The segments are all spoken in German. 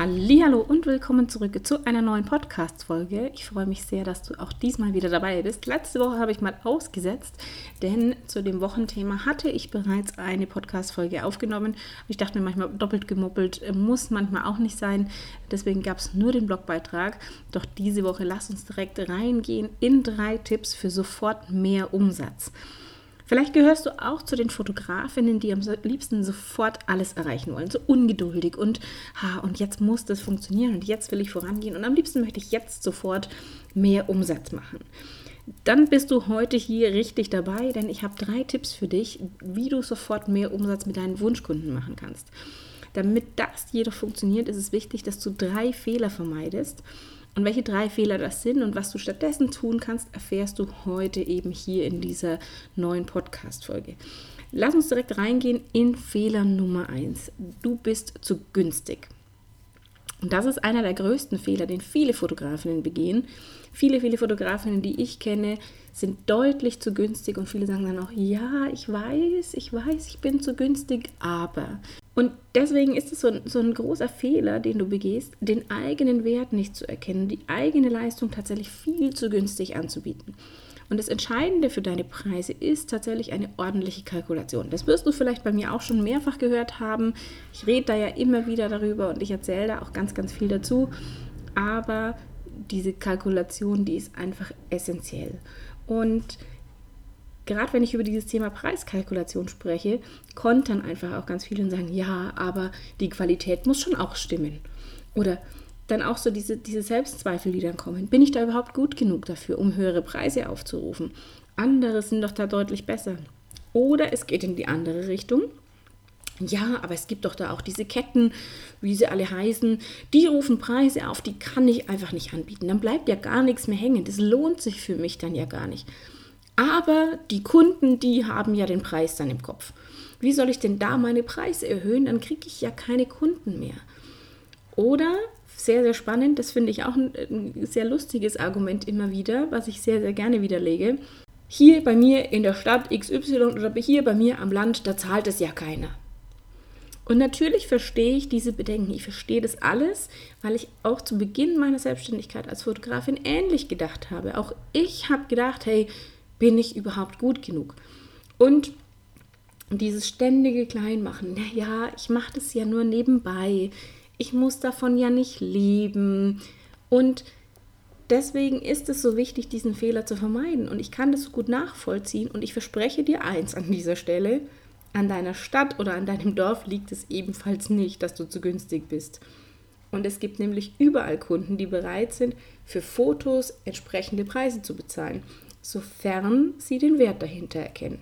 Hallo und willkommen zurück zu einer neuen Podcast-Folge. Ich freue mich sehr, dass du auch diesmal wieder dabei bist. Letzte Woche habe ich mal ausgesetzt, denn zu dem Wochenthema hatte ich bereits eine Podcast-Folge aufgenommen. Ich dachte mir manchmal doppelt gemoppelt, äh, muss manchmal auch nicht sein. Deswegen gab es nur den Blogbeitrag. Doch diese Woche lass uns direkt reingehen in drei Tipps für sofort mehr Umsatz. Vielleicht gehörst du auch zu den Fotografinnen, die am liebsten sofort alles erreichen wollen, so ungeduldig und, ha, und jetzt muss das funktionieren und jetzt will ich vorangehen und am liebsten möchte ich jetzt sofort mehr Umsatz machen. Dann bist du heute hier richtig dabei, denn ich habe drei Tipps für dich, wie du sofort mehr Umsatz mit deinen Wunschkunden machen kannst. Damit das jedoch funktioniert, ist es wichtig, dass du drei Fehler vermeidest und welche drei Fehler das sind und was du stattdessen tun kannst, erfährst du heute eben hier in dieser neuen Podcast-Folge. Lass uns direkt reingehen in Fehler Nummer eins. Du bist zu günstig. Und das ist einer der größten Fehler, den viele Fotografinnen begehen. Viele, viele Fotografinnen, die ich kenne, sind deutlich zu günstig und viele sagen dann auch, ja, ich weiß, ich weiß, ich bin zu günstig, aber. Und deswegen ist es so ein, so ein großer Fehler, den du begehst, den eigenen Wert nicht zu erkennen, die eigene Leistung tatsächlich viel zu günstig anzubieten. Und das Entscheidende für deine Preise ist tatsächlich eine ordentliche Kalkulation. Das wirst du vielleicht bei mir auch schon mehrfach gehört haben. Ich rede da ja immer wieder darüber und ich erzähle da auch ganz, ganz viel dazu. Aber diese Kalkulation, die ist einfach essentiell. Und gerade wenn ich über dieses Thema Preiskalkulation spreche, kontern einfach auch ganz viele und sagen, ja, aber die Qualität muss schon auch stimmen. Oder dann auch so diese, diese Selbstzweifel, die dann kommen. Bin ich da überhaupt gut genug dafür, um höhere Preise aufzurufen? Andere sind doch da deutlich besser. Oder es geht in die andere Richtung. Ja, aber es gibt doch da auch diese Ketten, wie sie alle heißen, die rufen Preise auf, die kann ich einfach nicht anbieten. Dann bleibt ja gar nichts mehr hängen. Das lohnt sich für mich dann ja gar nicht. Aber die Kunden, die haben ja den Preis dann im Kopf. Wie soll ich denn da meine Preise erhöhen? Dann kriege ich ja keine Kunden mehr. Oder, sehr, sehr spannend, das finde ich auch ein, ein sehr lustiges Argument immer wieder, was ich sehr, sehr gerne widerlege. Hier bei mir in der Stadt XY oder hier bei mir am Land, da zahlt es ja keiner. Und natürlich verstehe ich diese Bedenken. Ich verstehe das alles, weil ich auch zu Beginn meiner Selbstständigkeit als Fotografin ähnlich gedacht habe. Auch ich habe gedacht, hey, bin ich überhaupt gut genug? Und dieses ständige Kleinmachen, naja, ich mache das ja nur nebenbei. Ich muss davon ja nicht leben. Und deswegen ist es so wichtig, diesen Fehler zu vermeiden. Und ich kann das gut nachvollziehen. Und ich verspreche dir eins an dieser Stelle, an deiner Stadt oder an deinem Dorf liegt es ebenfalls nicht, dass du zu günstig bist. Und es gibt nämlich überall Kunden, die bereit sind, für Fotos entsprechende Preise zu bezahlen, sofern sie den Wert dahinter erkennen.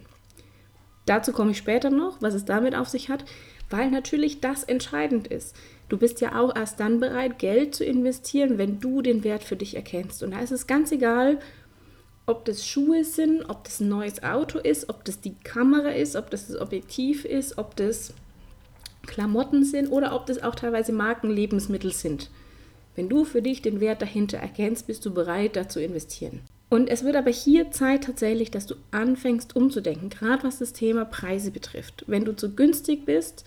Dazu komme ich später noch, was es damit auf sich hat, weil natürlich das entscheidend ist. Du bist ja auch erst dann bereit, Geld zu investieren, wenn du den Wert für dich erkennst. Und da ist es ganz egal, ob das Schuhe sind, ob das ein neues Auto ist, ob das die Kamera ist, ob das das Objektiv ist, ob das Klamotten sind oder ob das auch teilweise Markenlebensmittel sind. Wenn du für dich den Wert dahinter erkennst, bist du bereit, da zu investieren. Und es wird aber hier Zeit tatsächlich, dass du anfängst umzudenken, gerade was das Thema Preise betrifft. Wenn du zu günstig bist,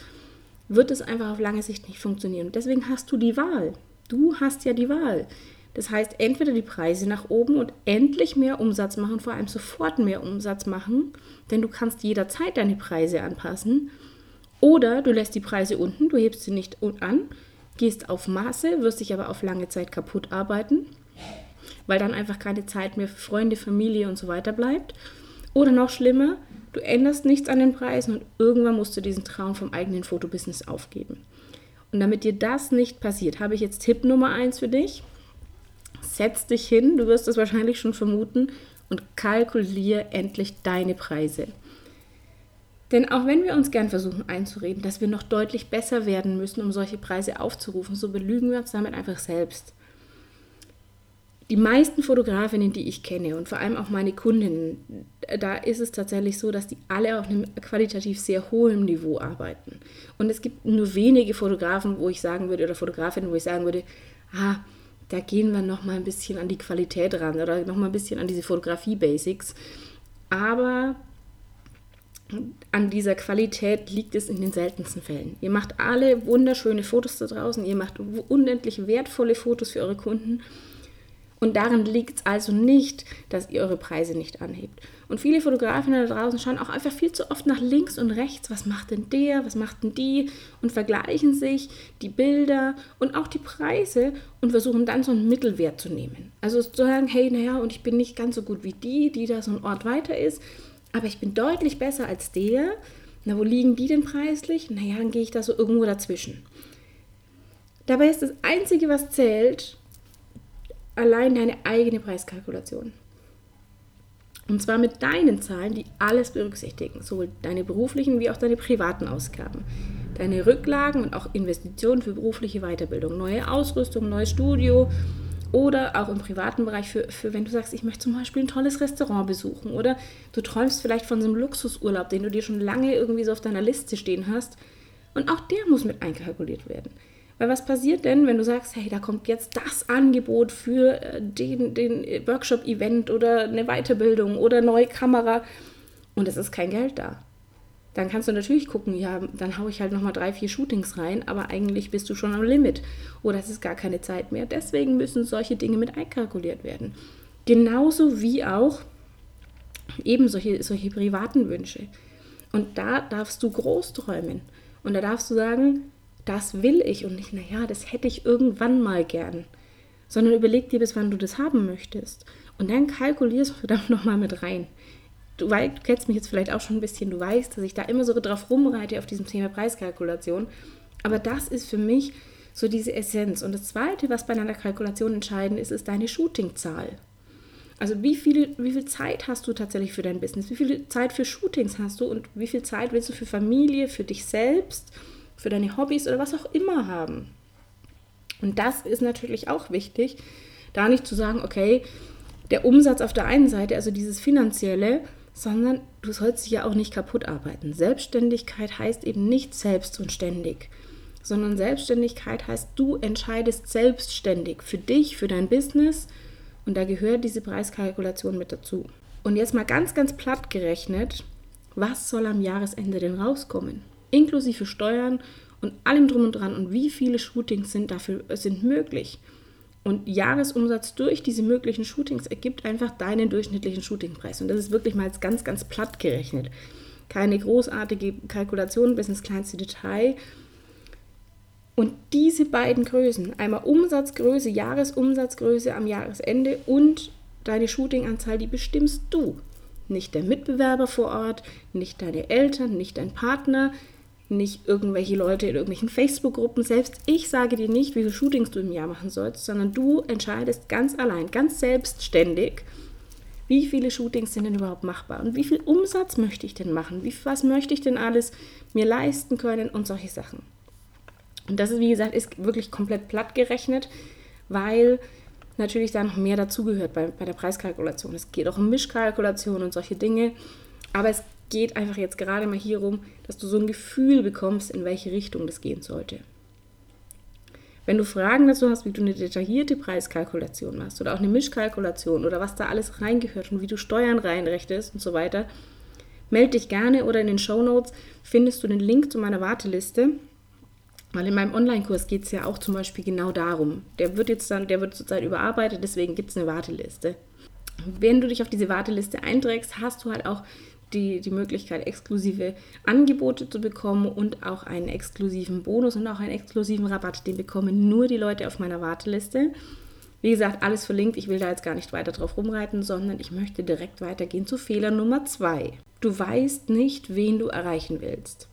wird es einfach auf lange Sicht nicht funktionieren. Deswegen hast du die Wahl. Du hast ja die Wahl. Das heißt, entweder die Preise nach oben und endlich mehr Umsatz machen, vor allem sofort mehr Umsatz machen, denn du kannst jederzeit deine Preise anpassen. Oder du lässt die Preise unten, du hebst sie nicht an, gehst auf Maße, wirst dich aber auf lange Zeit kaputt arbeiten, weil dann einfach keine Zeit mehr für Freunde, Familie und so weiter bleibt. Oder noch schlimmer, du änderst nichts an den Preisen und irgendwann musst du diesen Traum vom eigenen Fotobusiness aufgeben. Und damit dir das nicht passiert, habe ich jetzt Tipp Nummer eins für dich setz dich hin, du wirst es wahrscheinlich schon vermuten, und kalkuliere endlich deine Preise. Denn auch wenn wir uns gern versuchen einzureden, dass wir noch deutlich besser werden müssen, um solche Preise aufzurufen, so belügen wir uns damit einfach selbst. die meisten Fotografinnen, die ich kenne und vor allem auch meine Kundinnen, da ist es tatsächlich so, dass die alle auf einem qualitativ sehr hohen Niveau arbeiten. Und es gibt nur wenige Fotografen, wo ich sagen würde, oder Fotografinnen, wo ich sagen würde, ah, da gehen wir noch mal ein bisschen an die Qualität ran oder noch mal ein bisschen an diese Fotografie-Basics. Aber an dieser Qualität liegt es in den seltensten Fällen. Ihr macht alle wunderschöne Fotos da draußen, ihr macht unendlich wertvolle Fotos für eure Kunden und darin liegt es also nicht, dass ihr eure Preise nicht anhebt. Und viele Fotografinnen da draußen schauen auch einfach viel zu oft nach links und rechts. Was macht denn der? Was macht denn die? Und vergleichen sich die Bilder und auch die Preise und versuchen dann so einen Mittelwert zu nehmen. Also zu sagen, hey, naja, und ich bin nicht ganz so gut wie die, die da so ein Ort weiter ist, aber ich bin deutlich besser als der. Na, wo liegen die denn preislich? Naja, dann gehe ich da so irgendwo dazwischen. Dabei ist das Einzige, was zählt, allein deine eigene Preiskalkulation. Und zwar mit deinen Zahlen, die alles berücksichtigen, sowohl deine beruflichen wie auch deine privaten Ausgaben. Deine Rücklagen und auch Investitionen für berufliche Weiterbildung, neue Ausrüstung, neues Studio oder auch im privaten Bereich für, für wenn du sagst, ich möchte zum Beispiel ein tolles Restaurant besuchen oder du träumst vielleicht von so einem Luxusurlaub, den du dir schon lange irgendwie so auf deiner Liste stehen hast. Und auch der muss mit einkalkuliert werden. Weil was passiert denn, wenn du sagst, hey, da kommt jetzt das Angebot für äh, den, den Workshop-Event oder eine Weiterbildung oder neue Kamera und es ist kein Geld da? Dann kannst du natürlich gucken, ja, dann haue ich halt nochmal drei, vier Shootings rein, aber eigentlich bist du schon am Limit oder es ist gar keine Zeit mehr. Deswegen müssen solche Dinge mit einkalkuliert werden. Genauso wie auch eben solche, solche privaten Wünsche. Und da darfst du groß träumen. Und da darfst du sagen, das will ich und nicht, naja, das hätte ich irgendwann mal gern. Sondern überleg dir, bis wann du das haben möchtest. Und dann kalkulierst du verdammt nochmal mit rein. Du, weißt, du kennst mich jetzt vielleicht auch schon ein bisschen, du weißt, dass ich da immer so drauf rumreite auf diesem Thema Preiskalkulation. Aber das ist für mich so diese Essenz. Und das Zweite, was bei einer Kalkulation entscheidend ist, ist deine Shootingzahl. Also wie viel, wie viel Zeit hast du tatsächlich für dein Business? Wie viel Zeit für Shootings hast du? Und wie viel Zeit willst du für Familie, für dich selbst? Für deine Hobbys oder was auch immer haben. Und das ist natürlich auch wichtig, da nicht zu sagen, okay, der Umsatz auf der einen Seite, also dieses finanzielle, sondern du sollst dich ja auch nicht kaputt arbeiten. Selbstständigkeit heißt eben nicht selbst und ständig, sondern Selbstständigkeit heißt, du entscheidest selbstständig für dich, für dein Business und da gehört diese Preiskalkulation mit dazu. Und jetzt mal ganz, ganz platt gerechnet, was soll am Jahresende denn rauskommen? Inklusive Steuern und allem drum und dran und wie viele Shootings sind dafür sind möglich. Und Jahresumsatz durch diese möglichen Shootings ergibt einfach deinen durchschnittlichen Shootingpreis. Und das ist wirklich mal ganz, ganz platt gerechnet. Keine großartige Kalkulation bis ins kleinste Detail. Und diese beiden Größen, einmal Umsatzgröße, Jahresumsatzgröße am Jahresende und deine Shootinganzahl, die bestimmst du. Nicht der Mitbewerber vor Ort, nicht deine Eltern, nicht dein Partner, nicht irgendwelche Leute in irgendwelchen Facebook-Gruppen. Selbst ich sage dir nicht, wie viele Shootings du im Jahr machen sollst, sondern du entscheidest ganz allein, ganz selbstständig, wie viele Shootings sind denn überhaupt machbar und wie viel Umsatz möchte ich denn machen, wie, was möchte ich denn alles mir leisten können und solche Sachen. Und das ist, wie gesagt, ist wirklich komplett platt gerechnet, weil natürlich da noch mehr dazugehört bei, bei der Preiskalkulation. Es geht auch um Mischkalkulation und solche Dinge. Aber es geht einfach jetzt gerade mal hier rum, dass du so ein Gefühl bekommst, in welche Richtung das gehen sollte. Wenn du Fragen dazu hast, wie du eine detaillierte Preiskalkulation machst oder auch eine Mischkalkulation oder was da alles reingehört und wie du Steuern reinrechnest und so weiter, melde dich gerne oder in den Show Notes findest du den Link zu meiner Warteliste. Weil in meinem Online-Kurs geht es ja auch zum Beispiel genau darum. Der wird jetzt dann, der wird zurzeit überarbeitet, deswegen gibt es eine Warteliste. Wenn du dich auf diese Warteliste einträgst, hast du halt auch die, die Möglichkeit, exklusive Angebote zu bekommen und auch einen exklusiven Bonus und auch einen exklusiven Rabatt. Den bekommen nur die Leute auf meiner Warteliste. Wie gesagt, alles verlinkt. Ich will da jetzt gar nicht weiter drauf rumreiten, sondern ich möchte direkt weitergehen zu Fehler Nummer zwei. Du weißt nicht, wen du erreichen willst.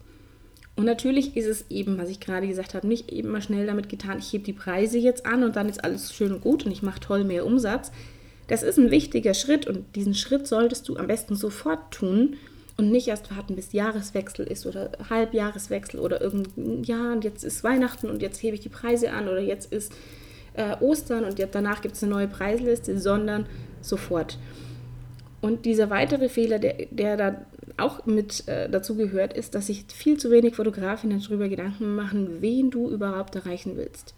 Und natürlich ist es eben, was ich gerade gesagt habe, nicht eben mal schnell damit getan, ich hebe die Preise jetzt an und dann ist alles schön und gut und ich mache toll mehr Umsatz, das ist ein wichtiger Schritt und diesen Schritt solltest du am besten sofort tun und nicht erst warten, bis Jahreswechsel ist oder Halbjahreswechsel oder irgendein Jahr und jetzt ist Weihnachten und jetzt hebe ich die Preise an oder jetzt ist äh, Ostern und danach gibt es eine neue Preisliste, sondern sofort. Und dieser weitere Fehler, der, der da auch mit äh, dazu gehört, ist, dass sich viel zu wenig Fotografinnen darüber Gedanken machen, wen du überhaupt erreichen willst.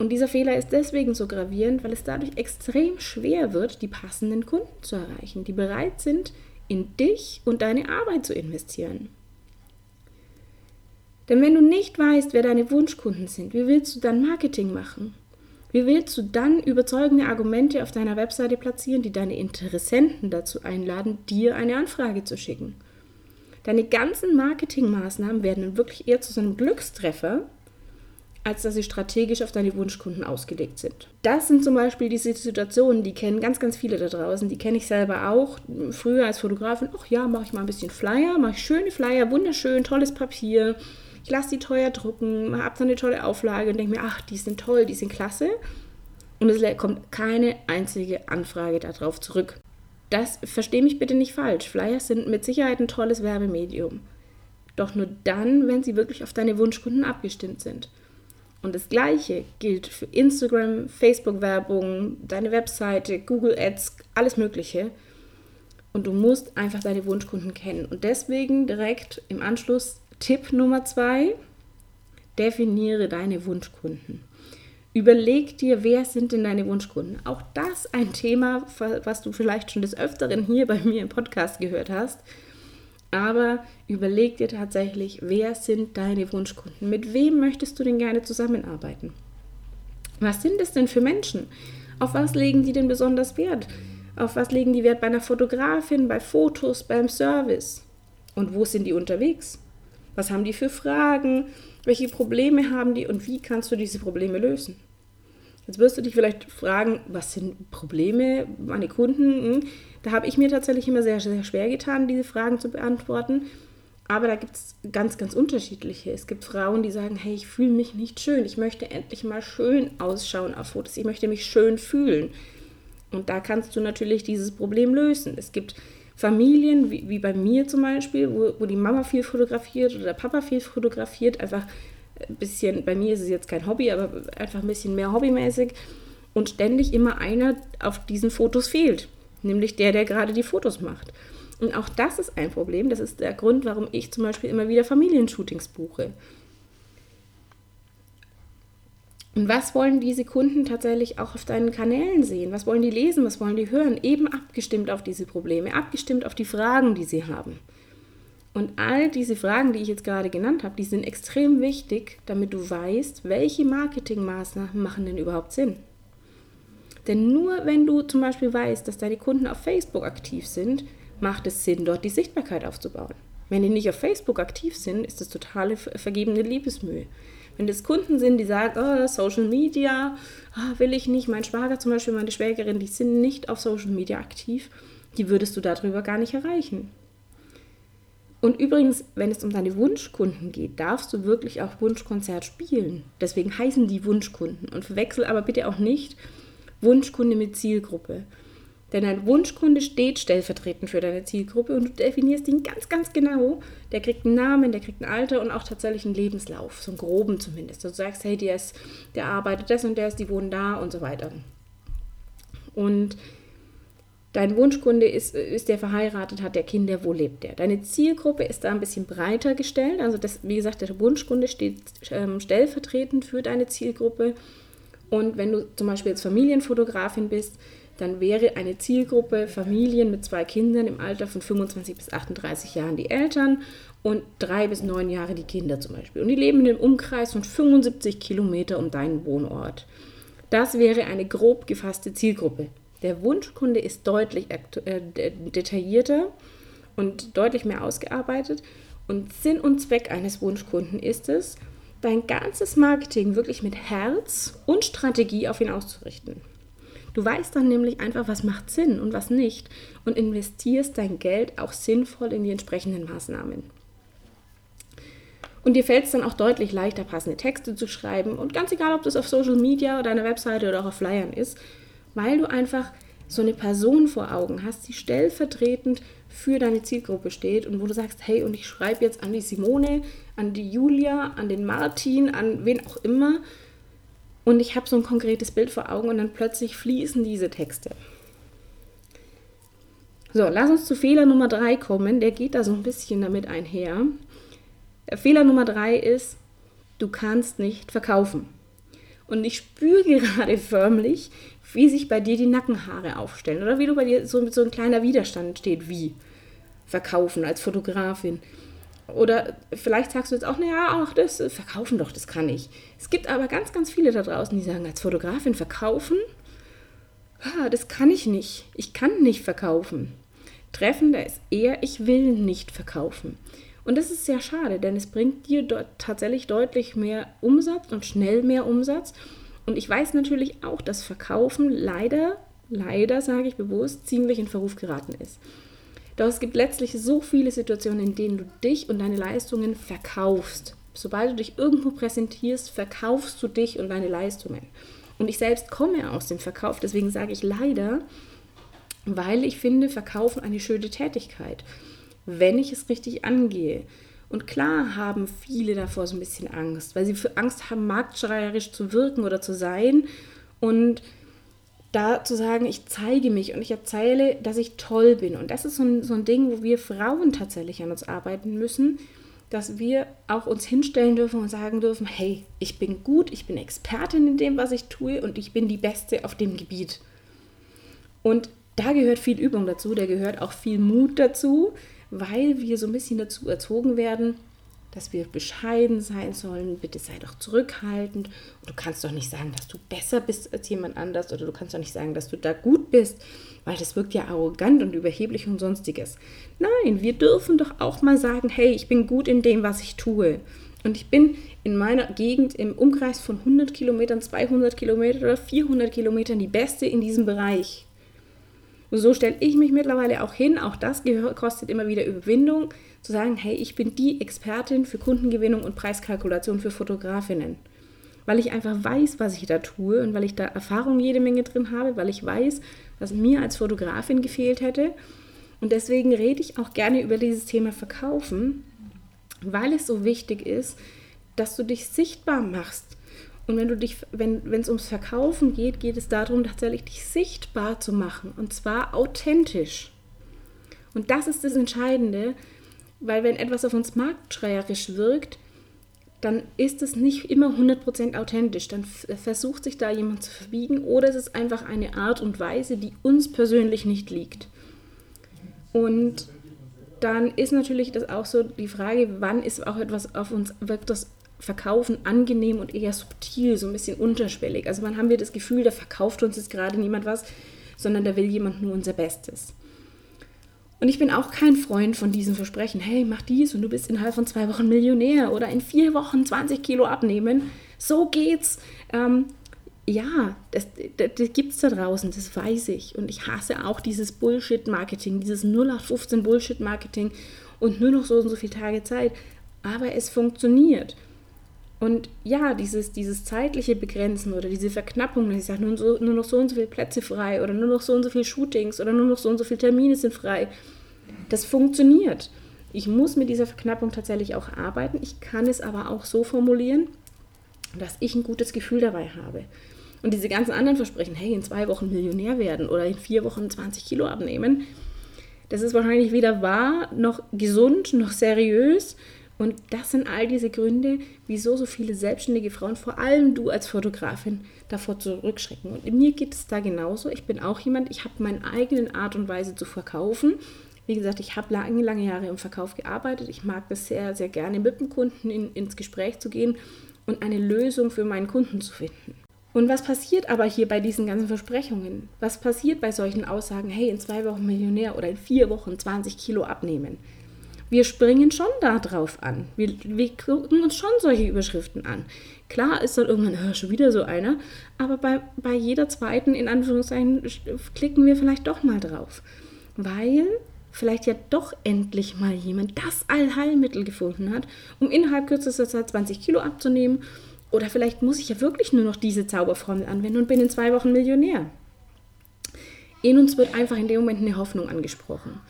Und dieser Fehler ist deswegen so gravierend, weil es dadurch extrem schwer wird, die passenden Kunden zu erreichen, die bereit sind, in dich und deine Arbeit zu investieren. Denn wenn du nicht weißt, wer deine Wunschkunden sind, wie willst du dann Marketing machen? Wie willst du dann überzeugende Argumente auf deiner Webseite platzieren, die deine Interessenten dazu einladen, dir eine Anfrage zu schicken? Deine ganzen Marketingmaßnahmen werden dann wirklich eher zu so einem Glückstreffer, als dass sie strategisch auf deine Wunschkunden ausgelegt sind. Das sind zum Beispiel diese Situationen, die kennen ganz, ganz viele da draußen. Die kenne ich selber auch. Früher als Fotografin, ach ja, mache ich mal ein bisschen Flyer, mache ich schöne Flyer, wunderschön, tolles Papier. Ich lasse die teuer drucken, habe dann eine tolle Auflage und denke mir, ach, die sind toll, die sind klasse. Und es kommt keine einzige Anfrage darauf zurück. Das verstehe mich bitte nicht falsch. Flyers sind mit Sicherheit ein tolles Werbemedium. Doch nur dann, wenn sie wirklich auf deine Wunschkunden abgestimmt sind. Und das Gleiche gilt für Instagram, Facebook-Werbung, deine Webseite, Google Ads, alles Mögliche. Und du musst einfach deine Wunschkunden kennen. Und deswegen direkt im Anschluss Tipp Nummer zwei, definiere deine Wunschkunden. Überleg dir, wer sind denn deine Wunschkunden? Auch das ein Thema, was du vielleicht schon des Öfteren hier bei mir im Podcast gehört hast. Aber überleg dir tatsächlich, wer sind deine Wunschkunden? Mit wem möchtest du denn gerne zusammenarbeiten? Was sind es denn für Menschen? Auf was legen die denn besonders Wert? Auf was legen die Wert bei einer Fotografin, bei Fotos, beim Service? Und wo sind die unterwegs? Was haben die für Fragen? Welche Probleme haben die und wie kannst du diese Probleme lösen? Jetzt wirst du dich vielleicht fragen, was sind Probleme, meine Kunden? Hm, da habe ich mir tatsächlich immer sehr, sehr schwer getan, diese Fragen zu beantworten. Aber da gibt es ganz, ganz unterschiedliche. Es gibt Frauen, die sagen, hey, ich fühle mich nicht schön. Ich möchte endlich mal schön ausschauen auf Fotos. Ich möchte mich schön fühlen. Und da kannst du natürlich dieses Problem lösen. Es gibt Familien, wie, wie bei mir zum Beispiel, wo, wo die Mama viel fotografiert oder der Papa viel fotografiert, einfach ein bisschen, bei mir ist es jetzt kein Hobby, aber einfach ein bisschen mehr hobbymäßig und ständig immer einer auf diesen Fotos fehlt nämlich der, der gerade die Fotos macht. Und auch das ist ein Problem. Das ist der Grund, warum ich zum Beispiel immer wieder Familienshootings buche. Und was wollen diese Kunden tatsächlich auch auf deinen Kanälen sehen? Was wollen die lesen? Was wollen die hören? Eben abgestimmt auf diese Probleme, abgestimmt auf die Fragen, die sie haben. Und all diese Fragen, die ich jetzt gerade genannt habe, die sind extrem wichtig, damit du weißt, welche Marketingmaßnahmen machen denn überhaupt Sinn. Denn nur wenn du zum Beispiel weißt, dass deine Kunden auf Facebook aktiv sind, macht es Sinn, dort die Sichtbarkeit aufzubauen. Wenn die nicht auf Facebook aktiv sind, ist das totale vergebene Liebesmühe. Wenn das Kunden sind, die sagen, oh, Social Media, oh, will ich nicht, mein Schwager zum Beispiel, meine Schwägerin, die sind nicht auf Social Media aktiv, die würdest du darüber gar nicht erreichen. Und übrigens, wenn es um deine Wunschkunden geht, darfst du wirklich auch Wunschkonzert spielen. Deswegen heißen die Wunschkunden. Und verwechsel aber bitte auch nicht Wunschkunde mit Zielgruppe. Denn ein Wunschkunde steht stellvertretend für deine Zielgruppe und du definierst ihn ganz, ganz genau. Der kriegt einen Namen, der kriegt ein Alter und auch tatsächlich einen Lebenslauf, so einen groben zumindest. Du sagst, hey, der, ist, der arbeitet das und der ist, die wohnen da und so weiter. Und dein Wunschkunde ist, ist der verheiratet, hat der Kinder, wo lebt der? Deine Zielgruppe ist da ein bisschen breiter gestellt. Also, das, wie gesagt, der Wunschkunde steht ähm, stellvertretend für deine Zielgruppe. Und wenn du zum Beispiel jetzt Familienfotografin bist, dann wäre eine Zielgruppe Familien mit zwei Kindern im Alter von 25 bis 38 Jahren die Eltern und drei bis neun Jahre die Kinder zum Beispiel. Und die leben in einem Umkreis von 75 Kilometer um deinen Wohnort. Das wäre eine grob gefasste Zielgruppe. Der Wunschkunde ist deutlich äh, detaillierter und deutlich mehr ausgearbeitet. Und Sinn und Zweck eines Wunschkunden ist es, dein ganzes Marketing wirklich mit Herz und Strategie auf ihn auszurichten. Du weißt dann nämlich einfach, was macht Sinn und was nicht und investierst dein Geld auch sinnvoll in die entsprechenden Maßnahmen. Und dir fällt es dann auch deutlich leichter, passende Texte zu schreiben und ganz egal, ob das auf Social Media oder deiner Webseite oder auch auf Flyern ist, weil du einfach so eine Person vor Augen hast, die stellvertretend für deine Zielgruppe steht und wo du sagst, hey, und ich schreibe jetzt an die Simone, an die Julia, an den Martin, an wen auch immer und ich habe so ein konkretes Bild vor Augen und dann plötzlich fließen diese Texte. So, lass uns zu Fehler Nummer drei kommen. Der geht da so ein bisschen damit einher. Fehler Nummer drei ist, du kannst nicht verkaufen. Und ich spüre gerade förmlich, wie sich bei dir die Nackenhaare aufstellen oder wie du bei dir so mit so ein kleiner Widerstand steht, wie verkaufen als Fotografin. Oder vielleicht sagst du jetzt auch, naja, ach, das äh, verkaufen doch, das kann ich. Es gibt aber ganz, ganz viele da draußen, die sagen, als Fotografin verkaufen, ah, das kann ich nicht. Ich kann nicht verkaufen. Treffender ist eher, ich will nicht verkaufen. Und das ist sehr schade, denn es bringt dir tatsächlich deutlich mehr Umsatz und schnell mehr Umsatz. Und ich weiß natürlich auch, dass Verkaufen leider, leider sage ich bewusst, ziemlich in Verruf geraten ist. Doch es gibt letztlich so viele Situationen, in denen du dich und deine Leistungen verkaufst. Sobald du dich irgendwo präsentierst, verkaufst du dich und deine Leistungen. Und ich selbst komme aus dem Verkauf, deswegen sage ich leider, weil ich finde, Verkaufen eine schöne Tätigkeit, wenn ich es richtig angehe. Und klar haben viele davor so ein bisschen Angst, weil sie für Angst haben, marktschreierisch zu wirken oder zu sein und da zu sagen, ich zeige mich und ich erzähle, dass ich toll bin. Und das ist so ein, so ein Ding, wo wir Frauen tatsächlich an uns arbeiten müssen, dass wir auch uns hinstellen dürfen und sagen dürfen, hey, ich bin gut, ich bin Expertin in dem, was ich tue und ich bin die Beste auf dem Gebiet. Und da gehört viel Übung dazu, da gehört auch viel Mut dazu, weil wir so ein bisschen dazu erzogen werden, dass wir bescheiden sein sollen. Bitte sei doch zurückhaltend. Und du kannst doch nicht sagen, dass du besser bist als jemand anders oder du kannst doch nicht sagen, dass du da gut bist, weil das wirkt ja arrogant und überheblich und sonstiges. Nein, wir dürfen doch auch mal sagen, hey, ich bin gut in dem, was ich tue. Und ich bin in meiner Gegend im Umkreis von 100 Kilometern, 200 Kilometern oder 400 Kilometern die Beste in diesem Bereich. Und so stelle ich mich mittlerweile auch hin. Auch das kostet immer wieder Überwindung, zu sagen, hey, ich bin die Expertin für Kundengewinnung und Preiskalkulation für Fotografinnen. Weil ich einfach weiß, was ich da tue und weil ich da Erfahrung jede Menge drin habe, weil ich weiß, was mir als Fotografin gefehlt hätte. Und deswegen rede ich auch gerne über dieses Thema Verkaufen, weil es so wichtig ist, dass du dich sichtbar machst und wenn du dich, wenn es ums Verkaufen geht, geht es darum, tatsächlich dich sichtbar zu machen. Und zwar authentisch. Und das ist das Entscheidende, weil wenn etwas auf uns marktschreierisch wirkt, dann ist es nicht immer 100% authentisch. Dann versucht sich da jemand zu verbiegen oder es ist einfach eine Art und Weise, die uns persönlich nicht liegt. Und dann ist natürlich das auch so die Frage, wann ist auch etwas auf uns, wirkt das Verkaufen angenehm und eher subtil, so ein bisschen unterschwellig. Also man haben wir das Gefühl, da verkauft uns jetzt gerade niemand was, sondern da will jemand nur unser Bestes. Und ich bin auch kein Freund von diesem Versprechen, hey, mach dies und du bist innerhalb von zwei Wochen Millionär oder in vier Wochen 20 Kilo abnehmen. So geht's. Ähm, ja, das, das, das gibt da draußen, das weiß ich. Und ich hasse auch dieses Bullshit-Marketing, dieses 0815 Bullshit-Marketing und nur noch so und so viele Tage Zeit. Aber es funktioniert. Und ja, dieses, dieses zeitliche Begrenzen oder diese Verknappung, dass ich sage, nur, so, nur noch so und so viele Plätze frei oder nur noch so und so viele Shootings oder nur noch so und so viele Termine sind frei, das funktioniert. Ich muss mit dieser Verknappung tatsächlich auch arbeiten. Ich kann es aber auch so formulieren, dass ich ein gutes Gefühl dabei habe. Und diese ganzen anderen Versprechen, hey, in zwei Wochen Millionär werden oder in vier Wochen 20 Kilo abnehmen, das ist wahrscheinlich weder wahr noch gesund noch seriös und das sind all diese Gründe, wieso so viele selbstständige Frauen, vor allem du als Fotografin, davor zurückschrecken. Und mir geht es da genauso. Ich bin auch jemand, ich habe meine eigene Art und Weise zu verkaufen. Wie gesagt, ich habe lange, lange Jahre im Verkauf gearbeitet. Ich mag das sehr, sehr gerne, mit dem Kunden in, ins Gespräch zu gehen und eine Lösung für meinen Kunden zu finden. Und was passiert aber hier bei diesen ganzen Versprechungen? Was passiert bei solchen Aussagen, hey, in zwei Wochen Millionär oder in vier Wochen 20 Kilo abnehmen? Wir springen schon da drauf an. Wir, wir gucken uns schon solche Überschriften an. Klar ist dann irgendwann schon wieder so einer, aber bei, bei jeder zweiten, in Anführungszeichen, klicken wir vielleicht doch mal drauf. Weil vielleicht ja doch endlich mal jemand das Allheilmittel gefunden hat, um innerhalb kürzester Zeit 20 Kilo abzunehmen. Oder vielleicht muss ich ja wirklich nur noch diese Zauberformel anwenden und bin in zwei Wochen Millionär. In uns wird einfach in dem Moment eine Hoffnung angesprochen.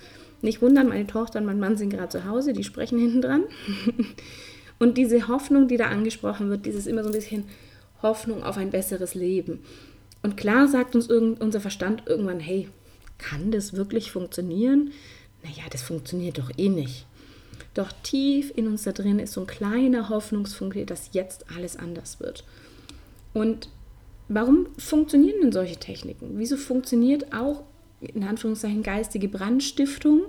Nicht wundern, meine Tochter und mein Mann sind gerade zu Hause, die sprechen hinten dran. Und diese Hoffnung, die da angesprochen wird, dieses immer so ein bisschen Hoffnung auf ein besseres Leben. Und klar sagt uns unser Verstand irgendwann, hey, kann das wirklich funktionieren? Naja, das funktioniert doch eh nicht. Doch tief in uns da drin ist so ein kleiner Hoffnungsfunke, dass jetzt alles anders wird. Und warum funktionieren denn solche Techniken? Wieso funktioniert auch in Anführungszeichen geistige Brandstiftung?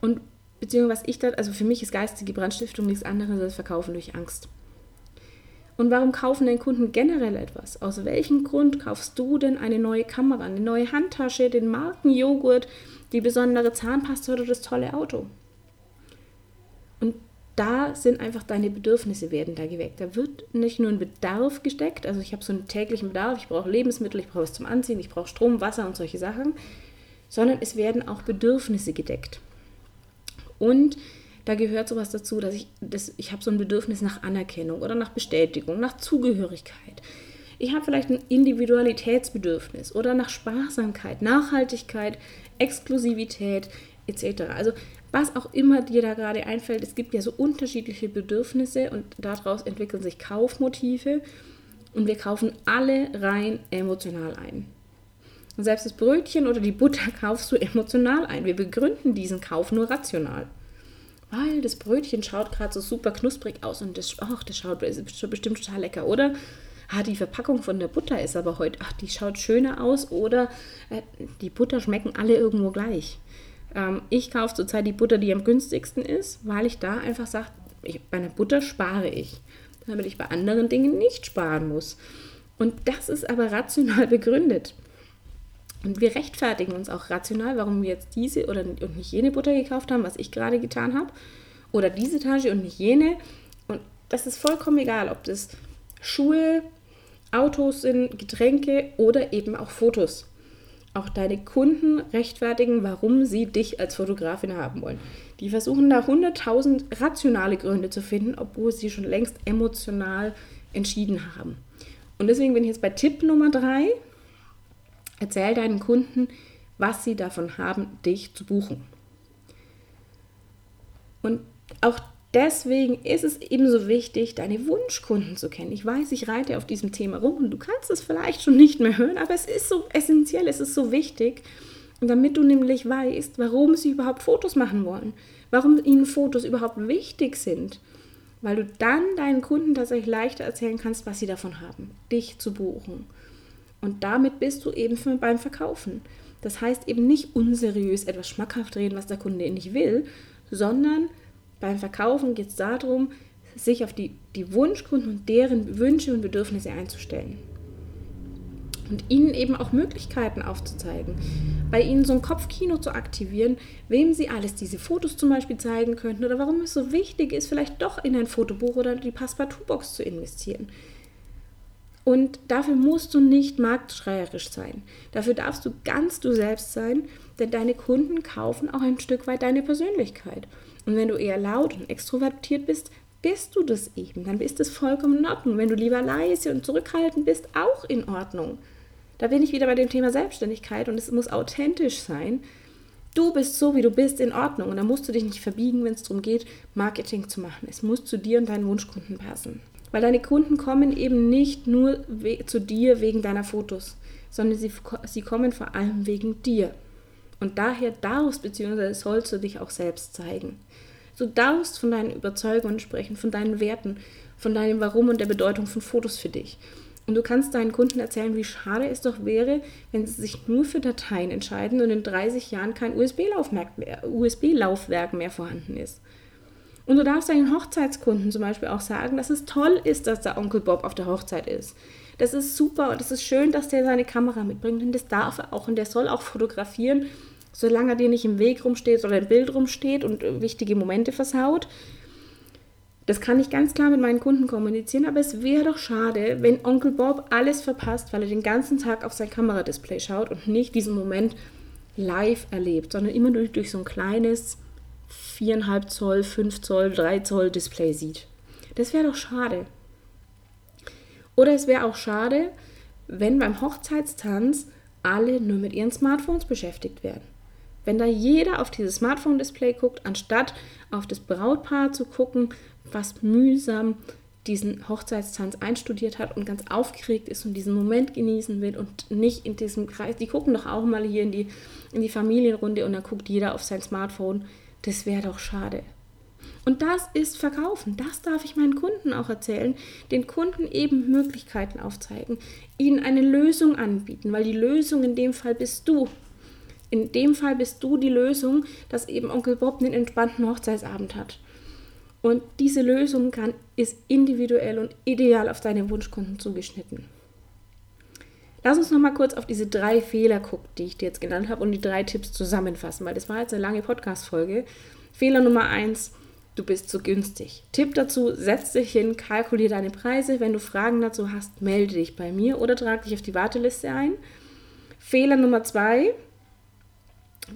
Und beziehungsweise was ich da, also für mich ist geistige Brandstiftung nichts anderes als Verkaufen durch Angst. Und warum kaufen deine Kunden generell etwas? Aus welchem Grund kaufst du denn eine neue Kamera, eine neue Handtasche, den Markenjoghurt, die besondere Zahnpasta oder das tolle Auto? Und da sind einfach deine Bedürfnisse werden da geweckt. Da wird nicht nur ein Bedarf gesteckt, also ich habe so einen täglichen Bedarf, ich brauche Lebensmittel, ich brauche was zum Anziehen, ich brauche Strom, Wasser und solche Sachen, sondern es werden auch Bedürfnisse gedeckt. Und da gehört sowas dazu, dass ich, dass ich habe so ein Bedürfnis nach Anerkennung oder nach Bestätigung, nach Zugehörigkeit. Ich habe vielleicht ein Individualitätsbedürfnis oder nach Sparsamkeit, Nachhaltigkeit, Exklusivität etc. Also was auch immer dir da gerade einfällt, es gibt ja so unterschiedliche Bedürfnisse und daraus entwickeln sich Kaufmotive und wir kaufen alle rein emotional ein. Und selbst das Brötchen oder die Butter kaufst du emotional ein. Wir begründen diesen Kauf nur rational weil das Brötchen schaut gerade so super knusprig aus und das, ach, das schaut ist bestimmt total lecker, oder? Ah, die Verpackung von der Butter ist aber heute, ach, die schaut schöner aus oder äh, die Butter schmecken alle irgendwo gleich. Ähm, ich kaufe zurzeit die Butter, die am günstigsten ist, weil ich da einfach sage, bei einer Butter spare ich, damit ich bei anderen Dingen nicht sparen muss. Und das ist aber rational begründet. Und wir rechtfertigen uns auch rational, warum wir jetzt diese oder und nicht jene Butter gekauft haben, was ich gerade getan habe. Oder diese Tasche und nicht jene. Und das ist vollkommen egal, ob das Schuhe, Autos sind, Getränke oder eben auch Fotos. Auch deine Kunden rechtfertigen, warum sie dich als Fotografin haben wollen. Die versuchen da 100.000 rationale Gründe zu finden, obwohl sie schon längst emotional entschieden haben. Und deswegen bin ich jetzt bei Tipp Nummer 3 Erzähl deinen Kunden, was sie davon haben, dich zu buchen. Und auch deswegen ist es ebenso wichtig, deine Wunschkunden zu kennen. Ich weiß, ich reite auf diesem Thema rum und du kannst es vielleicht schon nicht mehr hören, aber es ist so essentiell, es ist so wichtig. Damit du nämlich weißt, warum sie überhaupt Fotos machen wollen, warum ihnen Fotos überhaupt wichtig sind, weil du dann deinen Kunden tatsächlich leichter erzählen kannst, was sie davon haben, dich zu buchen. Und damit bist du eben beim Verkaufen. Das heißt eben nicht unseriös etwas schmackhaft reden, was der Kunde nicht will, sondern beim Verkaufen geht es darum, sich auf die, die Wunschkunden und deren Wünsche und Bedürfnisse einzustellen. Und ihnen eben auch Möglichkeiten aufzuzeigen. Bei ihnen so ein Kopfkino zu aktivieren, wem sie alles diese Fotos zum Beispiel zeigen könnten oder warum es so wichtig ist, vielleicht doch in ein Fotobuch oder die Passepartout-Box zu investieren. Und dafür musst du nicht marktschreierisch sein. Dafür darfst du ganz du selbst sein, denn deine Kunden kaufen auch ein Stück weit deine Persönlichkeit. Und wenn du eher laut und extrovertiert bist, bist du das eben. Dann ist es vollkommen in Ordnung. Wenn du lieber leise und zurückhaltend bist, auch in Ordnung. Da bin ich wieder bei dem Thema Selbstständigkeit und es muss authentisch sein. Du bist so, wie du bist, in Ordnung. Und da musst du dich nicht verbiegen, wenn es darum geht, Marketing zu machen. Es muss zu dir und deinen Wunschkunden passen. Weil deine Kunden kommen eben nicht nur zu dir wegen deiner Fotos, sondern sie, sie kommen vor allem wegen dir. Und daher darfst bzw. sollst du dich auch selbst zeigen. Du darfst von deinen Überzeugungen sprechen, von deinen Werten, von deinem Warum und der Bedeutung von Fotos für dich. Und du kannst deinen Kunden erzählen, wie schade es doch wäre, wenn sie sich nur für Dateien entscheiden und in 30 Jahren kein USB-Laufwerk mehr, USB mehr vorhanden ist. Und du darfst deinen Hochzeitskunden zum Beispiel auch sagen, dass es toll ist, dass der Onkel Bob auf der Hochzeit ist. Das ist super und es ist schön, dass der seine Kamera mitbringt und das darf er auch und der soll auch fotografieren, solange er dir nicht im Weg rumsteht oder im Bild rumsteht und äh, wichtige Momente versaut. Das kann ich ganz klar mit meinen Kunden kommunizieren, aber es wäre doch schade, wenn Onkel Bob alles verpasst, weil er den ganzen Tag auf sein Kameradisplay schaut und nicht diesen Moment live erlebt, sondern immer nur durch so ein kleines 4,5 Zoll, 5 Zoll, 3 Zoll Display sieht. Das wäre doch schade. Oder es wäre auch schade, wenn beim Hochzeitstanz alle nur mit ihren Smartphones beschäftigt werden. Wenn da jeder auf dieses Smartphone-Display guckt, anstatt auf das Brautpaar zu gucken, was mühsam diesen Hochzeitstanz einstudiert hat und ganz aufgeregt ist und diesen Moment genießen will und nicht in diesem Kreis. Die gucken doch auch mal hier in die, in die Familienrunde und dann guckt jeder auf sein Smartphone. Das wäre doch schade. Und das ist Verkaufen. Das darf ich meinen Kunden auch erzählen. Den Kunden eben Möglichkeiten aufzeigen, ihnen eine Lösung anbieten, weil die Lösung in dem Fall bist du. In dem Fall bist du die Lösung, dass eben Onkel Bob einen entspannten Hochzeitsabend hat. Und diese Lösung kann, ist individuell und ideal auf deine Wunschkunden zugeschnitten. Lass uns noch mal kurz auf diese drei Fehler gucken, die ich dir jetzt genannt habe und die drei Tipps zusammenfassen, weil das war jetzt eine lange Podcast-Folge. Fehler Nummer eins, du bist zu günstig. Tipp dazu, setz dich hin, kalkuliere deine Preise. Wenn du Fragen dazu hast, melde dich bei mir oder trag dich auf die Warteliste ein. Fehler Nummer zwei,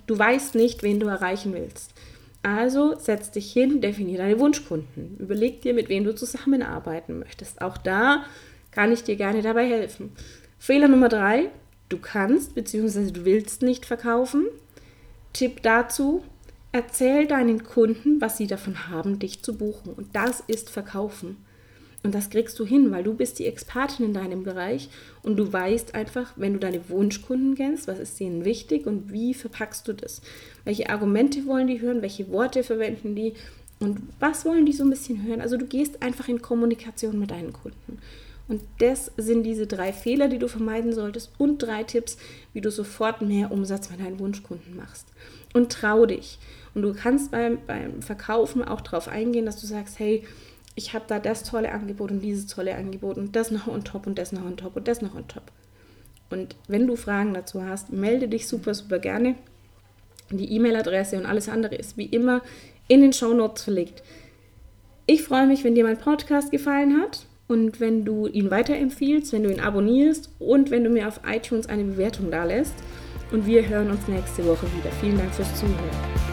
du weißt nicht, wen du erreichen willst. Also setz dich hin, definiere deine Wunschkunden. Überleg dir, mit wem du zusammenarbeiten möchtest. Auch da kann ich dir gerne dabei helfen. Fehler Nummer drei, du kannst bzw. du willst nicht verkaufen. Tipp dazu, erzähl deinen Kunden, was sie davon haben, dich zu buchen. Und das ist Verkaufen. Und das kriegst du hin, weil du bist die Expertin in deinem Bereich und du weißt einfach, wenn du deine Wunschkunden kennst, was ist denen wichtig und wie verpackst du das? Welche Argumente wollen die hören? Welche Worte verwenden die? Und was wollen die so ein bisschen hören? Also du gehst einfach in Kommunikation mit deinen Kunden. Und das sind diese drei Fehler, die du vermeiden solltest und drei Tipps, wie du sofort mehr Umsatz mit deinen Wunschkunden machst. Und trau dich. Und du kannst beim, beim Verkaufen auch darauf eingehen, dass du sagst, hey, ich habe da das tolle Angebot und dieses tolle Angebot und das noch on top und das noch on top und das noch on top. Und wenn du Fragen dazu hast, melde dich super, super gerne. Die E-Mail-Adresse und alles andere ist wie immer in den Show Notes verlegt. Ich freue mich, wenn dir mein Podcast gefallen hat und wenn du ihn weiterempfiehlst, wenn du ihn abonnierst und wenn du mir auf iTunes eine Bewertung da lässt. Und wir hören uns nächste Woche wieder. Vielen Dank fürs Zuhören.